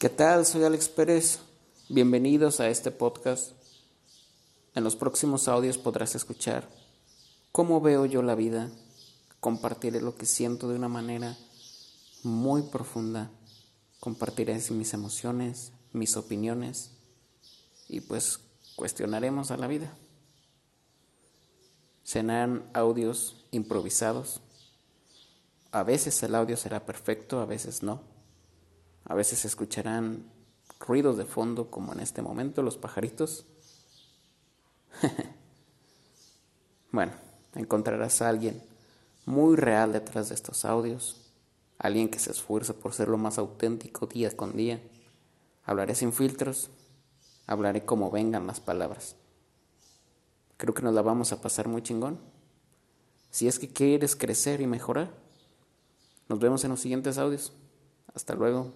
¿Qué tal? Soy Alex Pérez. Bienvenidos a este podcast. En los próximos audios podrás escuchar cómo veo yo la vida. Compartiré lo que siento de una manera muy profunda. Compartiré mis emociones, mis opiniones y pues cuestionaremos a la vida. Serán audios improvisados. A veces el audio será perfecto, a veces no. A veces escucharán ruidos de fondo como en este momento los pajaritos. bueno, encontrarás a alguien muy real detrás de estos audios, alguien que se esfuerza por ser lo más auténtico día con día. Hablaré sin filtros, hablaré como vengan las palabras. Creo que nos la vamos a pasar muy chingón. Si es que quieres crecer y mejorar, nos vemos en los siguientes audios. Hasta luego.